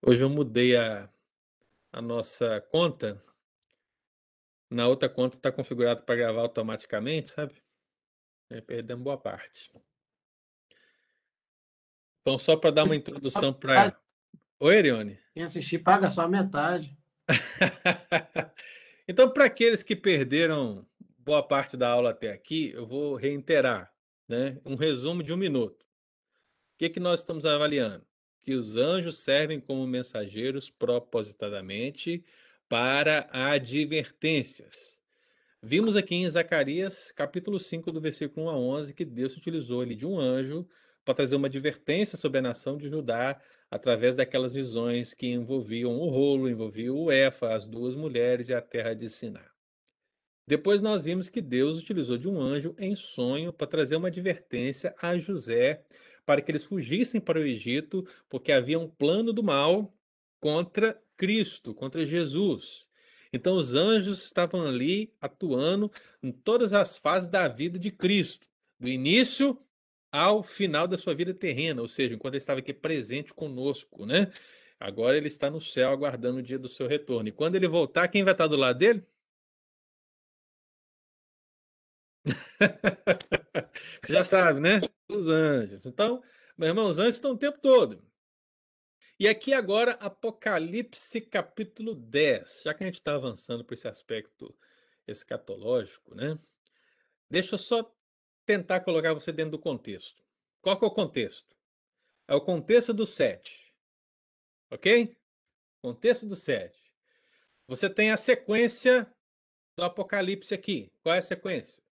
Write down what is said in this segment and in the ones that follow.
Hoje eu mudei a, a nossa conta. Na outra conta está configurado para gravar automaticamente, sabe? Perdemos boa parte. Então, só para dar uma introdução para. Oi, Erione. Quem assistir paga só a metade. então, para aqueles que perderam boa parte da aula até aqui, eu vou reiterar, né? Um resumo de um minuto. O que, que nós estamos avaliando? Que os anjos servem como mensageiros propositadamente para advertências. Vimos aqui em Zacarias, capítulo 5, do versículo 1 a 11, que Deus utilizou ele de um anjo para trazer uma advertência sobre a nação de Judá através daquelas visões que envolviam o rolo, envolviam o Efa, as duas mulheres e a terra de Siná. Depois nós vimos que Deus utilizou de um anjo em sonho para trazer uma advertência a José para que eles fugissem para o Egito, porque havia um plano do mal contra Cristo, contra Jesus. Então os anjos estavam ali atuando em todas as fases da vida de Cristo, do início ao final da sua vida terrena, ou seja, enquanto ele estava aqui presente conosco, né? Agora ele está no céu aguardando o dia do seu retorno. E quando ele voltar, quem vai estar do lado dele? Você já sabe, né? Os anjos. Então, meu irmão, os anjos estão o tempo todo. E aqui agora, Apocalipse capítulo 10. Já que a gente está avançando por esse aspecto escatológico, né? Deixa eu só tentar colocar você dentro do contexto. Qual que é o contexto? É o contexto do 7. Ok? Contexto do 7. Você tem a sequência do Apocalipse aqui. Qual é a sequência?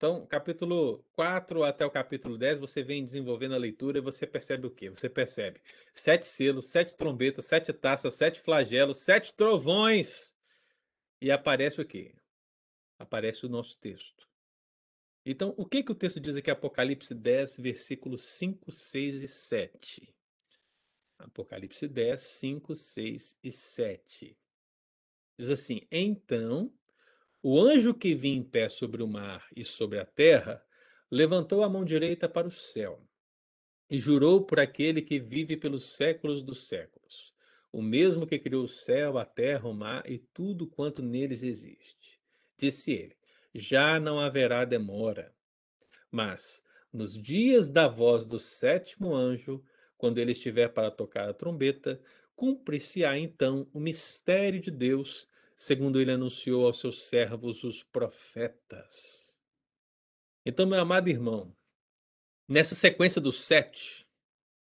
Então, capítulo 4 até o capítulo 10, você vem desenvolvendo a leitura e você percebe o quê? Você percebe sete selos, sete trombetas, sete taças, sete flagelos, sete trovões. E aparece o quê? Aparece o nosso texto. Então, o que, que o texto diz aqui? Apocalipse 10, versículos 5, 6 e 7. Apocalipse 10, 5, 6 e 7. Diz assim: Então o anjo que vinha em pé sobre o mar e sobre a terra levantou a mão direita para o céu e jurou por aquele que vive pelos séculos dos séculos, o mesmo que criou o céu, a terra, o mar e tudo quanto neles existe. Disse ele: Já não haverá demora. Mas, nos dias da voz do sétimo anjo, quando ele estiver para tocar a trombeta, cumprir-se-á então o mistério de Deus segundo ele anunciou aos seus servos, os profetas. Então, meu amado irmão, nessa sequência dos sete,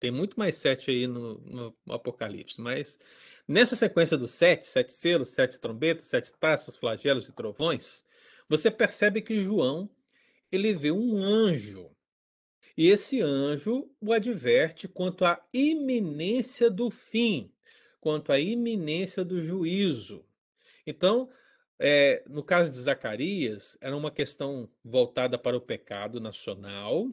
tem muito mais sete aí no, no Apocalipse, mas nessa sequência dos sete, sete selos, sete trombetas, sete taças, flagelos e trovões, você percebe que João ele vê um anjo. E esse anjo o adverte quanto à iminência do fim, quanto à iminência do juízo. Então, é, no caso de Zacarias, era uma questão voltada para o pecado nacional.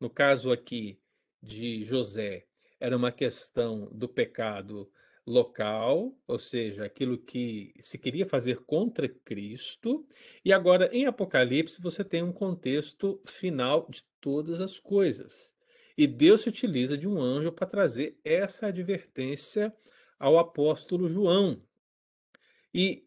No caso aqui de José, era uma questão do pecado local, ou seja, aquilo que se queria fazer contra Cristo. E agora, em Apocalipse, você tem um contexto final de todas as coisas. E Deus se utiliza de um anjo para trazer essa advertência ao apóstolo João. E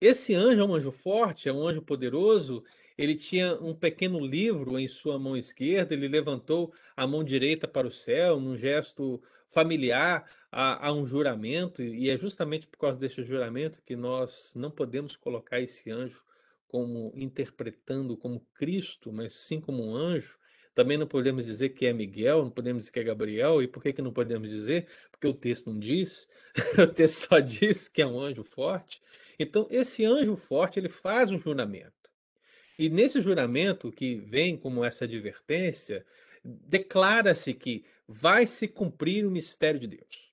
esse anjo é um anjo forte, é um anjo poderoso. Ele tinha um pequeno livro em sua mão esquerda, ele levantou a mão direita para o céu, num gesto familiar a, a, um juramento, e é justamente por causa desse juramento que nós não podemos colocar esse anjo como interpretando como Cristo, mas sim como um anjo. Também não podemos dizer que é Miguel, não podemos dizer que é Gabriel. E por que, que não podemos dizer? Porque o texto não diz. o texto só diz que é um anjo forte. Então, esse anjo forte, ele faz um juramento. E nesse juramento, que vem como essa advertência, declara-se que vai se cumprir o mistério de Deus.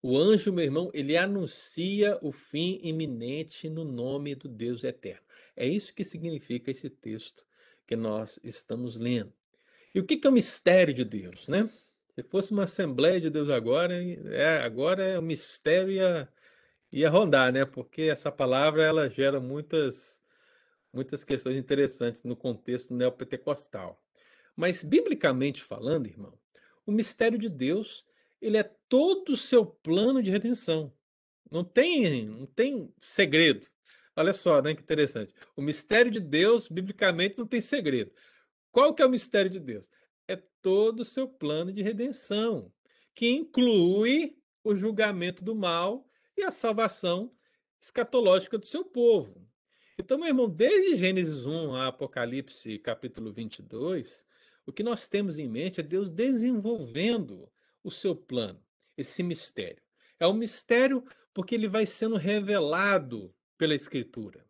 O anjo, meu irmão, ele anuncia o fim iminente no nome do Deus eterno. É isso que significa esse texto que nós estamos lendo. E o que é o mistério de Deus, né? Se fosse uma Assembleia de Deus agora, é, agora é o mistério ia, ia rondar, né? Porque essa palavra ela gera muitas, muitas questões interessantes no contexto neopentecostal. Mas, biblicamente falando, irmão, o mistério de Deus ele é todo o seu plano de redenção. Não tem, não tem segredo. Olha só, né, que interessante. O mistério de Deus, biblicamente, não tem segredo. Qual que é o mistério de Deus? É todo o seu plano de redenção, que inclui o julgamento do mal e a salvação escatológica do seu povo. Então, meu irmão, desde Gênesis 1 a Apocalipse capítulo 22, o que nós temos em mente é Deus desenvolvendo o seu plano, esse mistério. É um mistério porque ele vai sendo revelado pela Escritura.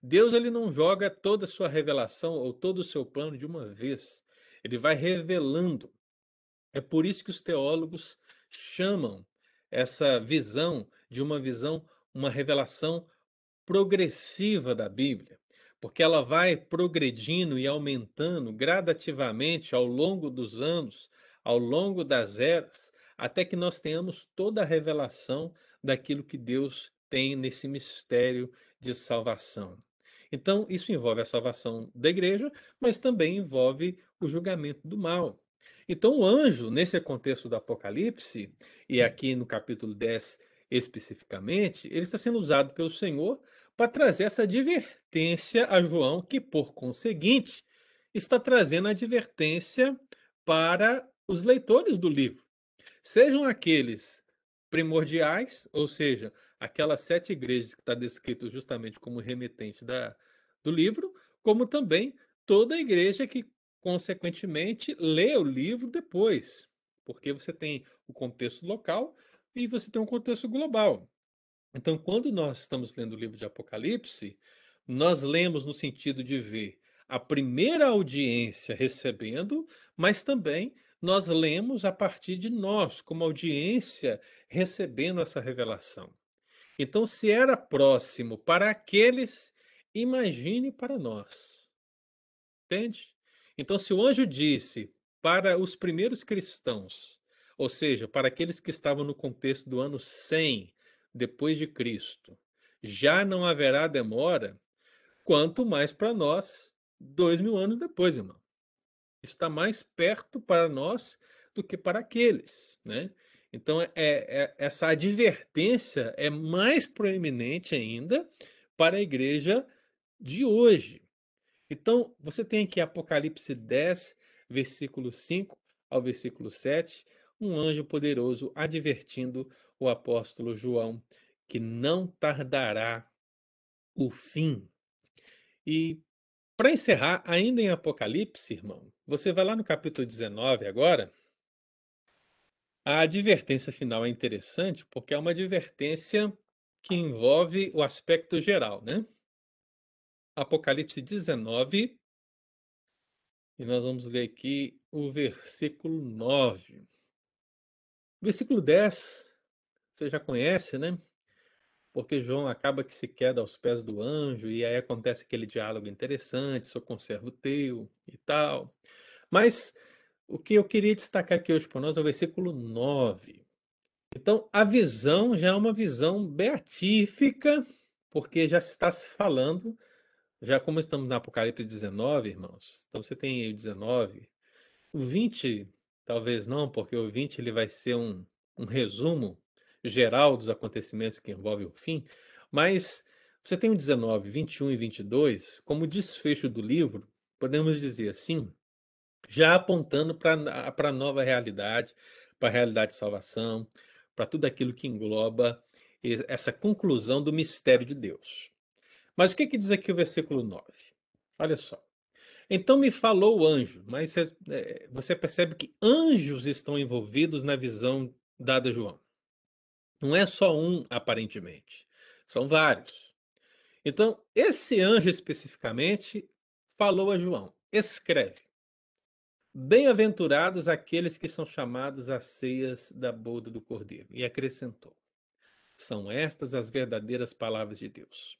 Deus ele não joga toda a sua revelação ou todo o seu plano de uma vez. Ele vai revelando. É por isso que os teólogos chamam essa visão de uma visão, uma revelação progressiva da Bíblia, porque ela vai progredindo e aumentando gradativamente ao longo dos anos, ao longo das eras, até que nós tenhamos toda a revelação daquilo que Deus tem nesse mistério de salvação. Então, isso envolve a salvação da igreja, mas também envolve o julgamento do mal. Então, o anjo, nesse contexto do Apocalipse, e aqui no capítulo 10 especificamente, ele está sendo usado pelo Senhor para trazer essa advertência a João, que, por conseguinte, está trazendo advertência para os leitores do livro. Sejam aqueles primordiais, ou seja, aquelas sete igrejas que está descrito justamente como remetente da, do livro, como também toda a igreja que, consequentemente, lê o livro depois, porque você tem o contexto local e você tem um contexto global. Então, quando nós estamos lendo o livro de Apocalipse, nós lemos no sentido de ver a primeira audiência recebendo, mas também nós lemos a partir de nós, como audiência, recebendo essa revelação. Então, se era próximo para aqueles, imagine para nós. Entende? Então, se o anjo disse para os primeiros cristãos, ou seja, para aqueles que estavam no contexto do ano 100 depois de Cristo, já não haverá demora, quanto mais para nós, dois mil anos depois, irmão. Está mais perto para nós do que para aqueles, né? Então, é, é, essa advertência é mais proeminente ainda para a igreja de hoje. Então, você tem aqui Apocalipse 10, versículo 5 ao versículo 7, um anjo poderoso advertindo o apóstolo João que não tardará o fim. E para encerrar, ainda em Apocalipse, irmão, você vai lá no capítulo 19 agora, a advertência final é interessante porque é uma advertência que envolve o aspecto geral, né? Apocalipse 19, e nós vamos ler aqui o versículo 9. Versículo 10, você já conhece, né? Porque João acaba que se queda aos pés do anjo, e aí acontece aquele diálogo interessante, sou conservo teu e tal. Mas o que eu queria destacar aqui hoje para nós é o versículo 9. Então, a visão já é uma visão beatífica, porque já está se falando, já como estamos no Apocalipse 19, irmãos, então você tem aí 19, o 20, talvez não, porque o 20 ele vai ser um, um resumo geral dos acontecimentos que envolvem o fim, mas você tem o 19, 21 e 22, como desfecho do livro, podemos dizer assim, já apontando para a nova realidade, para a realidade de salvação, para tudo aquilo que engloba essa conclusão do mistério de Deus. Mas o que, que diz aqui o versículo 9? Olha só. Então me falou o anjo, mas você percebe que anjos estão envolvidos na visão dada a João. Não é só um, aparentemente, são vários. Então, esse anjo especificamente falou a João: escreve. Bem-aventurados aqueles que são chamados às ceias da boda do Cordeiro. E acrescentou: São estas as verdadeiras palavras de Deus.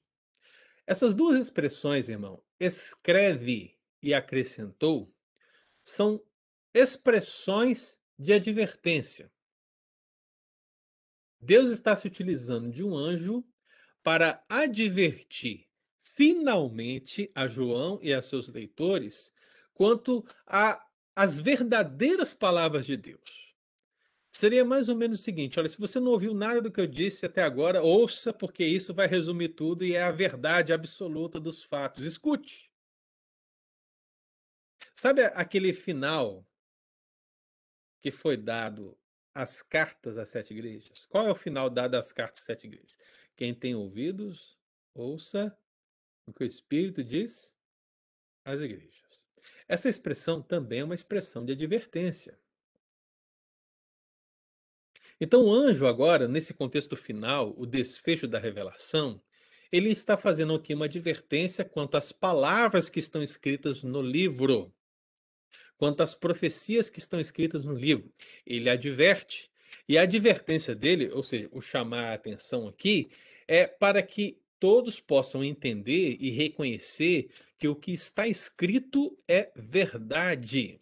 Essas duas expressões, irmão, escreve e acrescentou, são expressões de advertência. Deus está se utilizando de um anjo para advertir finalmente a João e a seus leitores quanto as verdadeiras palavras de Deus. seria mais ou menos o seguinte: olha, se você não ouviu nada do que eu disse até agora, ouça, porque isso vai resumir tudo e é a verdade absoluta dos fatos. Escute. Sabe aquele final que foi dado às cartas às sete igrejas? Qual é o final dado às cartas às sete igrejas? Quem tem ouvidos, ouça o que o Espírito diz às igrejas. Essa expressão também é uma expressão de advertência. Então, o anjo, agora, nesse contexto final, o desfecho da revelação, ele está fazendo aqui uma advertência quanto às palavras que estão escritas no livro, quanto às profecias que estão escritas no livro. Ele adverte. E a advertência dele, ou seja, o chamar a atenção aqui, é para que todos possam entender e reconhecer que o que está escrito é verdade.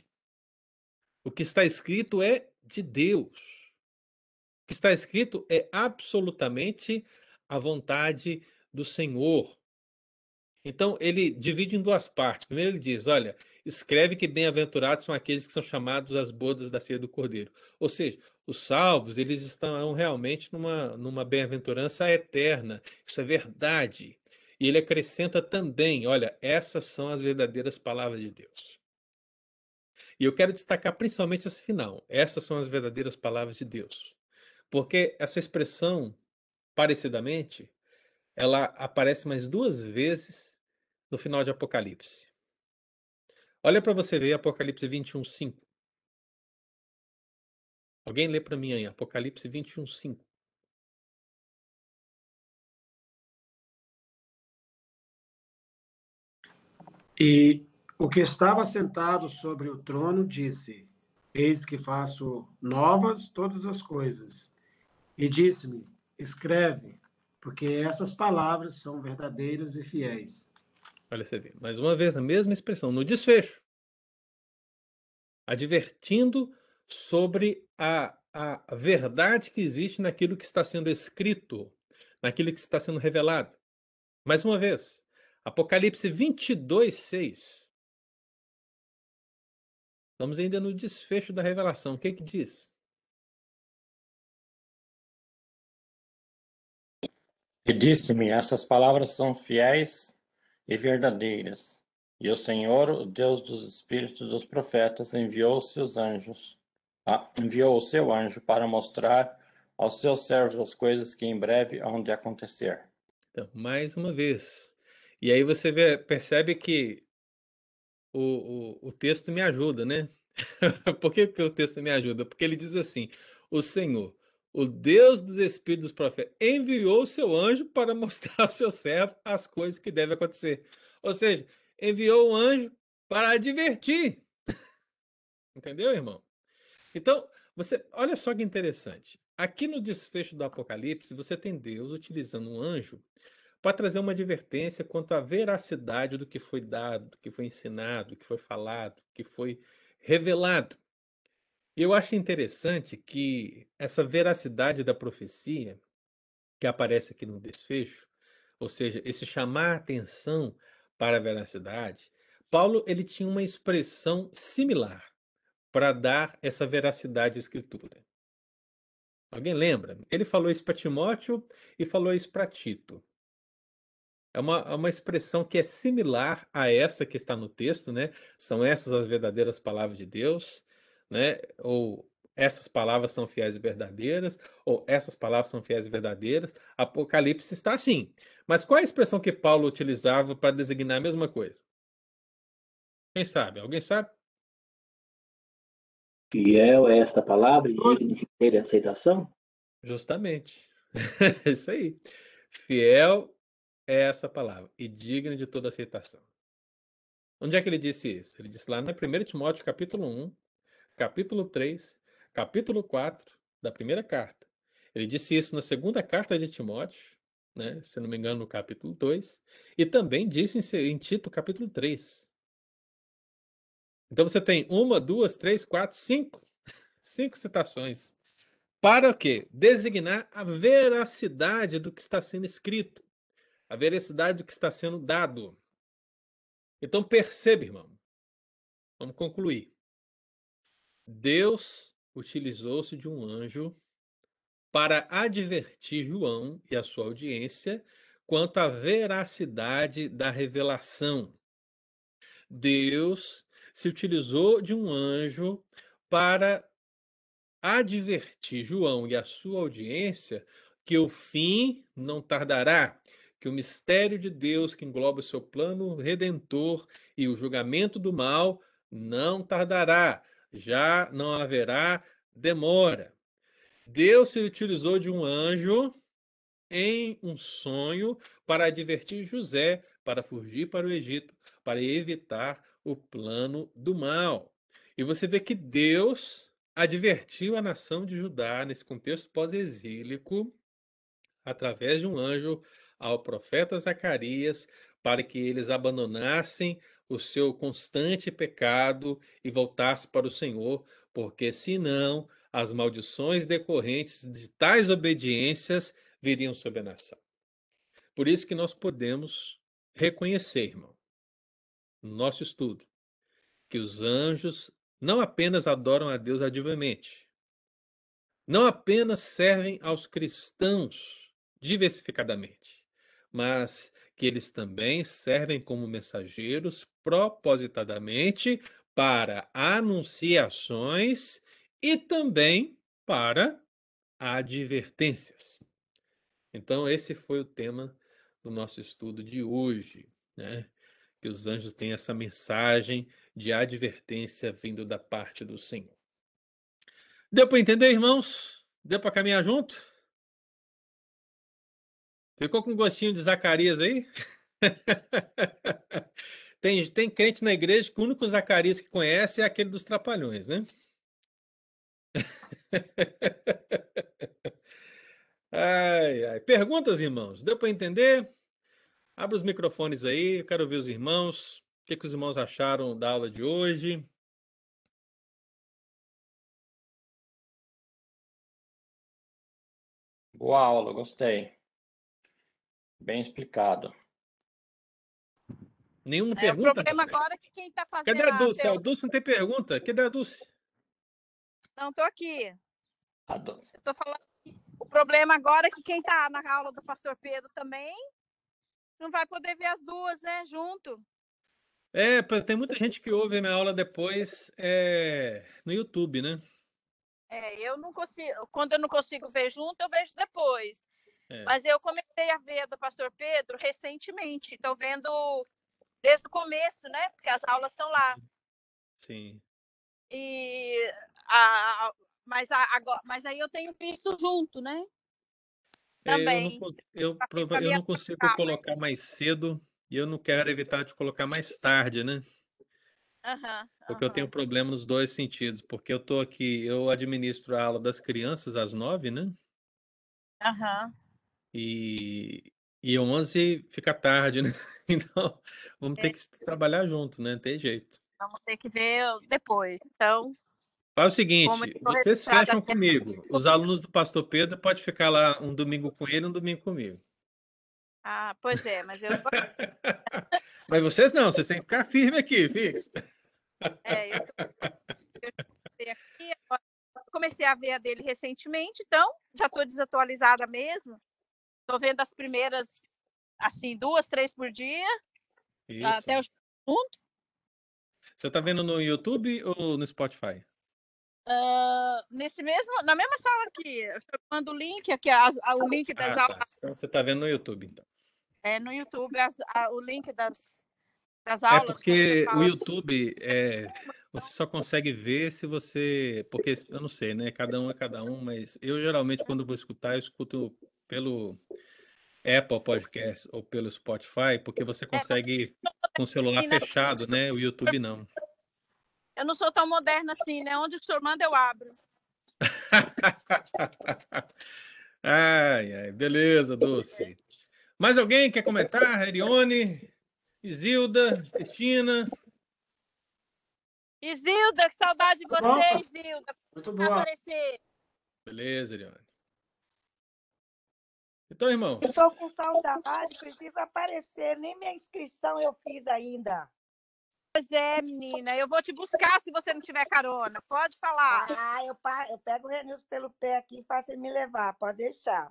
O que está escrito é de Deus. O que está escrito é absolutamente a vontade do Senhor. Então, ele divide em duas partes. Primeiro, ele diz: olha, escreve que bem-aventurados são aqueles que são chamados às bodas da ceia do Cordeiro. Ou seja, os salvos, eles estão realmente numa, numa bem-aventurança eterna. Isso é verdade. E ele acrescenta também: olha, essas são as verdadeiras palavras de Deus. E eu quero destacar principalmente esse final. Essas são as verdadeiras palavras de Deus. Porque essa expressão, parecidamente, ela aparece mais duas vezes no final de Apocalipse. Olha para você ver Apocalipse 21, 5. Alguém lê para mim aí, Apocalipse 21, 5. E o que estava sentado sobre o trono disse: Eis que faço novas todas as coisas. E disse-me: Escreve, porque essas palavras são verdadeiras e fiéis. Olha, você vê, mais uma vez a mesma expressão, no desfecho, advertindo sobre a, a verdade que existe naquilo que está sendo escrito, naquilo que está sendo revelado. Mais uma vez, Apocalipse 22, 6. Estamos ainda no desfecho da revelação. O que, que diz? E disse-me: Essas palavras são fiéis e verdadeiras. E o Senhor, o Deus dos espíritos dos profetas, enviou seus anjos, ah, enviou o seu anjo para mostrar aos seus servos as coisas que em breve hão de acontecer. Então, mais uma vez. E aí você vê, percebe que o, o, o texto me ajuda, né? Por que, que o texto me ajuda? Porque ele diz assim: o Senhor, o Deus dos Espíritos dos Profetas, enviou o seu anjo para mostrar ao seu servo as coisas que devem acontecer. Ou seja, enviou o anjo para advertir. Entendeu, irmão? Então, você, olha só que interessante. Aqui no desfecho do Apocalipse, você tem Deus utilizando um anjo para trazer uma advertência quanto à veracidade do que foi dado, do que foi ensinado, do que foi falado, do que foi revelado. Eu acho interessante que essa veracidade da profecia, que aparece aqui no desfecho, ou seja, esse chamar a atenção para a veracidade, Paulo ele tinha uma expressão similar para dar essa veracidade à escritura. Alguém lembra? Ele falou isso para Timóteo e falou isso para Tito. É uma, é uma expressão que é similar a essa que está no texto, né? São essas as verdadeiras palavras de Deus, né? Ou essas palavras são fiéis e verdadeiras, ou essas palavras são fiéis e verdadeiras. Apocalipse está assim. Mas qual é a expressão que Paulo utilizava para designar a mesma coisa? Quem sabe? Alguém sabe? Fiel é esta palavra e digno de ter aceitação? Justamente. Isso aí. Fiel é essa palavra e digna de toda aceitação. Onde é que ele disse isso? Ele disse lá na 1 Timóteo capítulo 1, capítulo 3, capítulo 4 da primeira carta. Ele disse isso na segunda carta de Timóteo, né, se não me engano, no capítulo 2, e também disse em, em Tito, capítulo 3. Então você tem uma, duas, três, quatro, cinco, cinco citações. Para o quê? Designar a veracidade do que está sendo escrito a veracidade do que está sendo dado. Então perceba, irmão. Vamos concluir. Deus utilizou-se de um anjo para advertir João e a sua audiência quanto à veracidade da revelação. Deus se utilizou de um anjo para advertir João e a sua audiência que o fim não tardará, que o mistério de Deus que engloba o seu plano redentor e o julgamento do mal não tardará, já não haverá demora. Deus se utilizou de um anjo em um sonho para advertir José para fugir para o Egito, para evitar o plano do mal. E você vê que Deus advertiu a nação de Judá nesse contexto pós-exílico através de um anjo ao profeta Zacarias para que eles abandonassem o seu constante pecado e voltassem para o Senhor, porque senão as maldições decorrentes de tais obediências viriam sobre a nação. Por isso que nós podemos reconhecer, irmão, no nosso estudo, que os anjos não apenas adoram a Deus ativamente, não apenas servem aos cristãos diversificadamente, mas que eles também servem como mensageiros propositadamente para anunciações e também para advertências. Então, esse foi o tema do nosso estudo de hoje, né? Que os anjos têm essa mensagem de advertência vindo da parte do Senhor. Deu para entender, irmãos? Deu para caminhar junto? Ficou com gostinho de Zacarias aí? tem, tem crente na igreja que o único Zacarias que conhece é aquele dos Trapalhões, né? Ai, ai. Perguntas, irmãos? Deu para entender? Abre os microfones aí, eu quero ver os irmãos. O que, que os irmãos acharam da aula de hoje? Boa aula, gostei. Bem explicado. Nenhuma É, o pergunta? problema agora é que quem está fazendo Cadê a Dulce? A Dulce não tem pergunta? Cadê a Dulce? Não, estou aqui. Eu tô falando que o problema agora é que quem está na aula do pastor Pedro também não vai poder ver as duas, né, junto. É, tem muita gente que ouve a minha aula depois é, no YouTube, né? É, eu não consigo, quando eu não consigo ver junto, eu vejo depois. É. Mas eu comecei a ver do pastor Pedro recentemente. Estou vendo desde o começo, né? Porque as aulas estão lá. Sim. E a, mas, a, agora, mas aí eu tenho visto junto, né? É, eu não, Também. eu, ficar eu me não consigo colocar mais cedo e eu não quero evitar de colocar mais tarde, né? Aham, Porque eu tenho problema nos dois sentidos. Porque eu tô aqui, eu administro a aula das crianças às nove, né? Aham. E, e 11 fica tarde, né? Então, vamos ter É. que trabalhar junto, né? Não tem jeito. Vamos ter que ver depois. Então, Faz o seguinte, vocês fecham até- comigo. Os alunos do Pastor Pedro podem ficar lá um domingo com ele, um domingo comigo. ah, pois é, mas eu, Mas vocês não, vocês têm que ficar firme aqui, fixo. é, eu, tô- eu comecei aqui, comecei a ver a dele recentemente, então já estou desatualizada mesmo. Estou vendo as primeiras, assim, duas, três por dia, Isso. até o junto. Você está vendo no YouTube ou no Spotify? Ah, nesse mesmo, na mesma sala aqui, eu mando o link aqui, as- a- o link das Ah, aulas tá. Então você está vendo no YouTube, então. é, no YouTube, as- a- o link das, das É aulas. porque quando o YouTube é, você só consegue ver se você. Porque eu não sei, né? Cada um é cada um, mas eu geralmente, quando vou escutar, eu escuto pelo Apple Podcast ou pelo Spotify, porque você consegue com o celular assim, fechado, né? O YouTube não. Eu não sou tão moderna assim, né? Onde o senhor manda, eu abro. Ai, ai, beleza, Dulce. Mais alguém quer comentar? Erione, Isilda, Cristina? Isilda, que saudade de você. Isilda. Muito boa. aparecer. Beleza, Erione. Então, irmãos, Eu estou com saudade, preciso aparecer. Nem minha inscrição eu fiz ainda. Pois é, menina. Eu vou te buscar se você não tiver carona. Pode falar. Ah, eu, eu pego o Renilson pelo pé aqui e faço ele me levar. Pode deixar.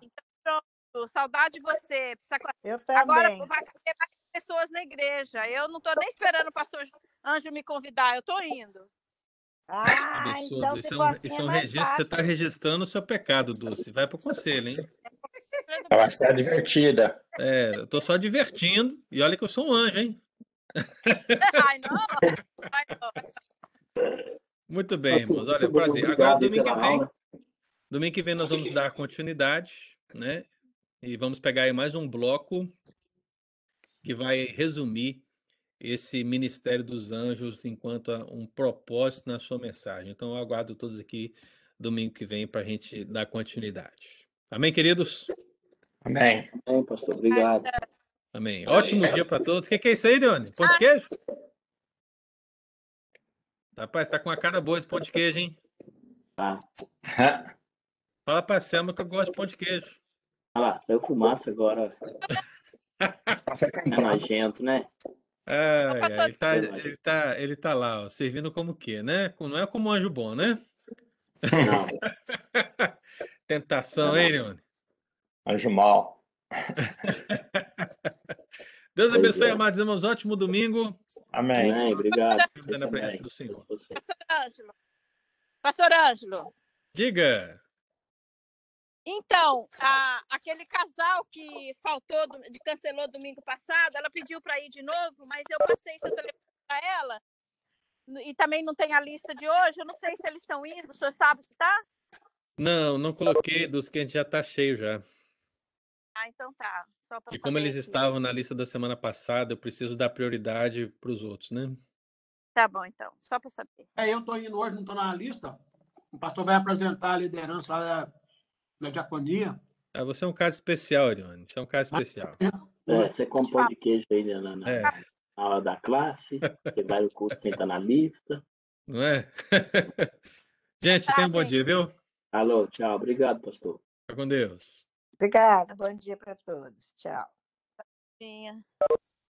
Saudade de você. Precisa... Eu também. Agora vai caber mais pessoas na igreja. Eu não estou nem esperando o pastor Anjo me convidar. Eu estou indo. Ah, Absurdo. então isso é um, assim, isso é um registro, você está fácil. registrando o seu pecado, Dulce. Vai para o conselho, hein? Ela vai ser divertida. É, eu tô só divertindo. E olha que eu sou um anjo, hein? Ai, não. Ai, não. Muito bem, irmãos. Olha, Muito prazer. obrigado Agora, domingo que vem, domingo que vem nós vamos dar continuidade, né? E vamos pegar aí mais um bloco que vai resumir esse ministério dos anjos enquanto a- um propósito na sua mensagem. Então, eu aguardo todos aqui domingo que vem para a gente dar continuidade. Amém, queridos? Amém. Bem, pastor, obrigado. Amém. Ótimo dia para todos. O que, que é isso aí, Leone? Pão de queijo? Rapaz, tá com a cara boa esse pão de queijo, hein? Fala pra Selma que eu gosto de pão de queijo. Olha lá, saiu fumaça agora. É nojento, né? Ai, ai, ele, tá, ele, tá, ele tá lá, ó, servindo como o quê, né? Não é como anjo bom, né? Não, Tentação, hein, Leone? Anjo mal. Deus abençoe, é. amados irmãos. Ótimo domingo. Amém. amém, obrigado. Fica na presença do Senhor. Você. Pastor Ângelo. Pastor Ângelo. Diga. Então, a- aquele casal que faltou, de cancelou domingo passado, ela pediu para ir de novo, mas eu passei seu telefone para ela. E também não tem a lista de hoje. Eu não sei se eles estão indo. O senhor sabe se tá? Não, não coloquei dos que a gente já tá cheio já. Ah, então tá. E como eles aqui. estavam na lista da semana passada, eu preciso dar prioridade para os outros, né? Tá bom, então. Só para saber. É, eu estou indo hoje, não estou na lista. O pastor vai apresentar a liderança lá da, da diaconia. Ah, você é um caso especial, Ariane. Você é um caso especial. É, você come pão de queijo aí né, na, na, É, aula da classe, você vai no curso sem estar na lista. não é? gente, tenha um bom gente. dia, viu? Alô, tchau, obrigado, pastor. Fica com Deus. Obrigada. Bom dia para todos. Tchau. Tinha.